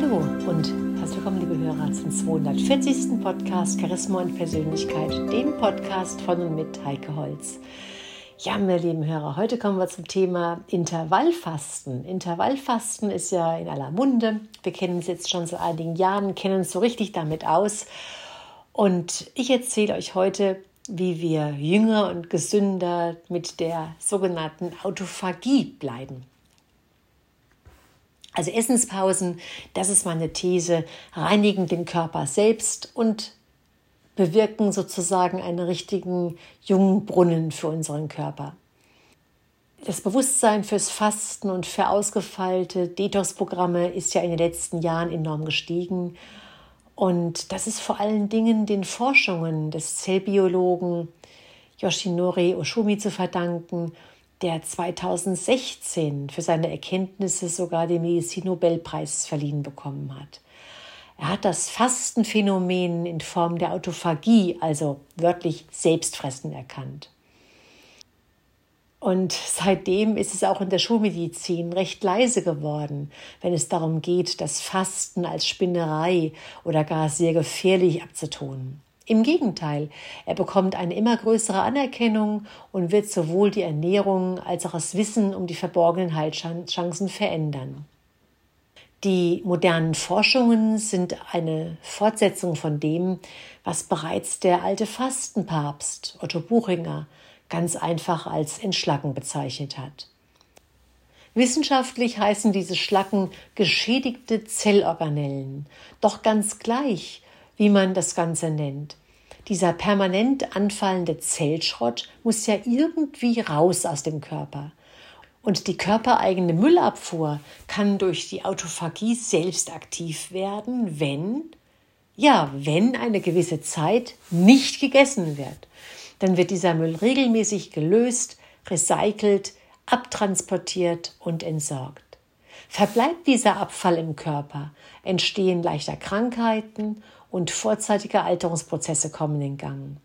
Hallo und herzlich willkommen, liebe Hörer, zum 240. Podcast Charisma und Persönlichkeit, dem Podcast von und mit Heike Holz. Ja, meine lieben Hörer, heute kommen wir zum Thema Intervallfasten. Intervallfasten ist ja in aller Munde. Wir kennen es jetzt schon seit einigen Jahren, kennen uns so richtig damit aus. Und ich erzähle euch heute, wie wir jünger und gesünder mit der sogenannten Autophagie bleiben. Also Essenspausen, das ist meine These, reinigen den Körper selbst und bewirken sozusagen einen richtigen jungen Brunnen für unseren Körper. Das Bewusstsein fürs Fasten und für ausgefeilte Detox-Programme ist ja in den letzten Jahren enorm gestiegen. Und das ist vor allen Dingen den Forschungen des Zellbiologen Yoshinori Oshumi zu verdanken der 2016 für seine Erkenntnisse sogar den Medizinnobelpreis verliehen bekommen hat. Er hat das Fastenphänomen in Form der Autophagie, also wörtlich Selbstfressen, erkannt. Und seitdem ist es auch in der Schulmedizin recht leise geworden, wenn es darum geht, das Fasten als Spinnerei oder gar sehr gefährlich abzutun. Im Gegenteil, er bekommt eine immer größere Anerkennung und wird sowohl die Ernährung als auch das Wissen um die verborgenen Heilchancen verändern. Die modernen Forschungen sind eine Fortsetzung von dem, was bereits der alte Fastenpapst Otto Buchinger ganz einfach als Entschlacken bezeichnet hat. Wissenschaftlich heißen diese Schlacken geschädigte Zellorganellen, doch ganz gleich, wie man das Ganze nennt. Dieser permanent anfallende Zellschrott muss ja irgendwie raus aus dem Körper. Und die körpereigene Müllabfuhr kann durch die Autophagie selbst aktiv werden, wenn, ja, wenn eine gewisse Zeit nicht gegessen wird. Dann wird dieser Müll regelmäßig gelöst, recycelt, abtransportiert und entsorgt. Verbleibt dieser Abfall im Körper, entstehen leichter Krankheiten und vorzeitige Alterungsprozesse kommen in Gang.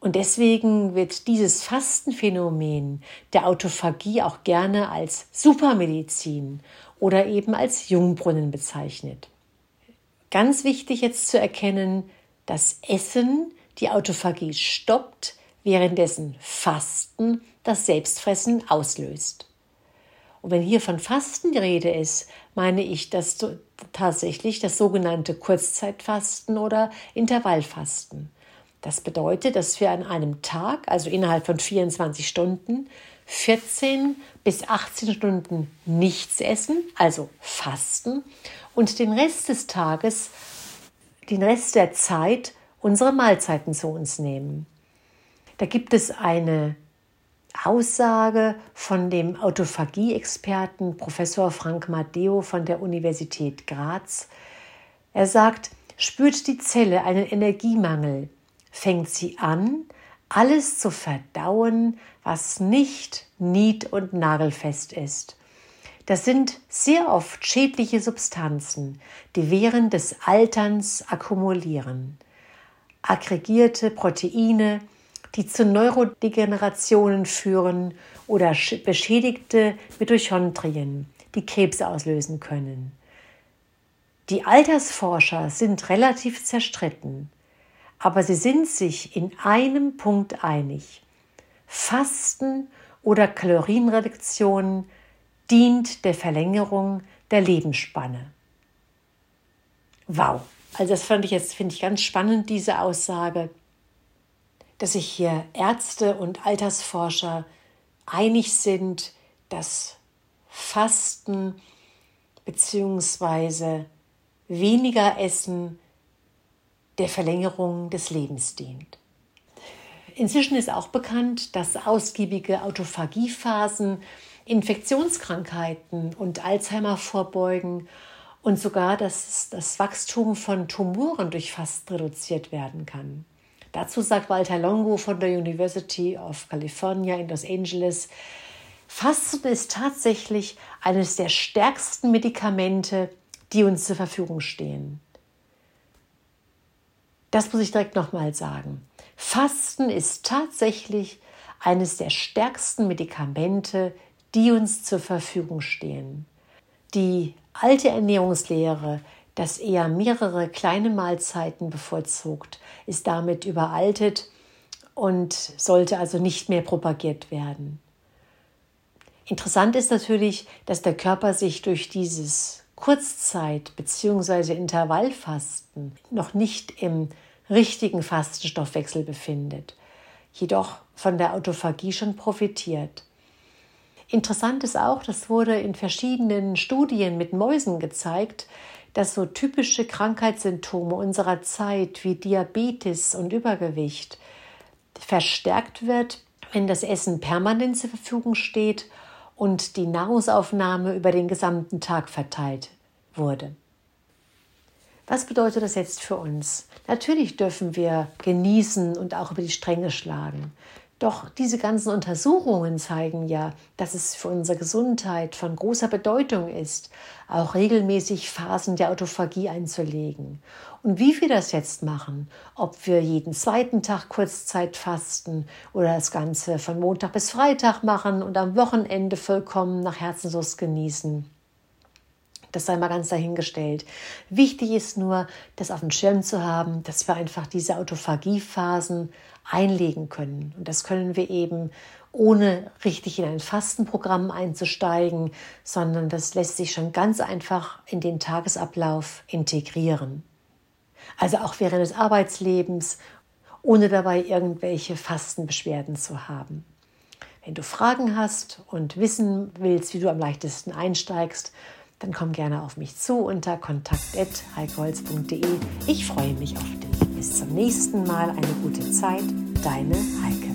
Und deswegen wird dieses Fastenphänomen der Autophagie auch gerne als Supermedizin oder eben als Jungbrunnen bezeichnet. Ganz wichtig jetzt zu erkennen, dass Essen die Autophagie stoppt, währenddessen Fasten das Selbstfressen auslöst. Und wenn hier von Fasten die Rede ist, meine ich das tatsächlich das sogenannte Kurzzeitfasten oder Intervallfasten. Das bedeutet, dass wir an einem Tag, also innerhalb von 24 Stunden, 14 bis 18 Stunden nichts essen, also fasten, und den Rest des Tages, den Rest der Zeit unsere Mahlzeiten zu uns nehmen. Da gibt es eine Aussage von dem Autophagie-Experten Professor Frank Matteo von der Universität Graz. Er sagt, spürt die Zelle einen Energiemangel, fängt sie an, alles zu verdauen, was nicht nied- und nagelfest ist. Das sind sehr oft schädliche Substanzen, die während des Alterns akkumulieren. Aggregierte Proteine, die zu Neurodegenerationen führen oder beschädigte Mitochondrien, die Krebs auslösen können. Die Altersforscher sind relativ zerstritten, aber sie sind sich in einem Punkt einig. Fasten oder Kalorienreduktion dient der Verlängerung der Lebensspanne. Wow, also das fand ich jetzt finde ich ganz spannend diese Aussage dass sich hier Ärzte und Altersforscher einig sind, dass Fasten bzw. weniger Essen der Verlängerung des Lebens dient. Inzwischen ist auch bekannt, dass ausgiebige Autophagiephasen Infektionskrankheiten und Alzheimer vorbeugen und sogar, dass das Wachstum von Tumoren durch Fasten reduziert werden kann. Dazu sagt Walter Longo von der University of California in Los Angeles, Fasten ist tatsächlich eines der stärksten Medikamente, die uns zur Verfügung stehen. Das muss ich direkt nochmal sagen. Fasten ist tatsächlich eines der stärksten Medikamente, die uns zur Verfügung stehen. Die alte Ernährungslehre, das eher mehrere kleine Mahlzeiten bevorzugt, ist damit überaltet und sollte also nicht mehr propagiert werden. Interessant ist natürlich, dass der Körper sich durch dieses Kurzzeit- bzw. Intervallfasten noch nicht im richtigen Fastenstoffwechsel befindet, jedoch von der Autophagie schon profitiert. Interessant ist auch, das wurde in verschiedenen Studien mit Mäusen gezeigt, dass so typische Krankheitssymptome unserer Zeit wie Diabetes und Übergewicht verstärkt wird, wenn das Essen permanent zur Verfügung steht und die Nahrungsaufnahme über den gesamten Tag verteilt wurde. Was bedeutet das jetzt für uns? Natürlich dürfen wir genießen und auch über die Stränge schlagen. Doch diese ganzen Untersuchungen zeigen ja, dass es für unsere Gesundheit von großer Bedeutung ist, auch regelmäßig Phasen der Autophagie einzulegen. Und wie wir das jetzt machen, ob wir jeden zweiten Tag Kurzzeit fasten oder das Ganze von Montag bis Freitag machen und am Wochenende vollkommen nach Herzenslust genießen, das sei mal ganz dahingestellt. Wichtig ist nur, das auf dem Schirm zu haben, dass wir einfach diese Autophagiephasen einlegen können. Und das können wir eben ohne richtig in ein Fastenprogramm einzusteigen, sondern das lässt sich schon ganz einfach in den Tagesablauf integrieren. Also auch während des Arbeitslebens, ohne dabei irgendwelche Fastenbeschwerden zu haben. Wenn du Fragen hast und wissen willst, wie du am leichtesten einsteigst, dann komm gerne auf mich zu unter kontakt.heikeholz.de. Ich freue mich auf dich. Bis zum nächsten Mal. Eine gute Zeit. Deine Heike.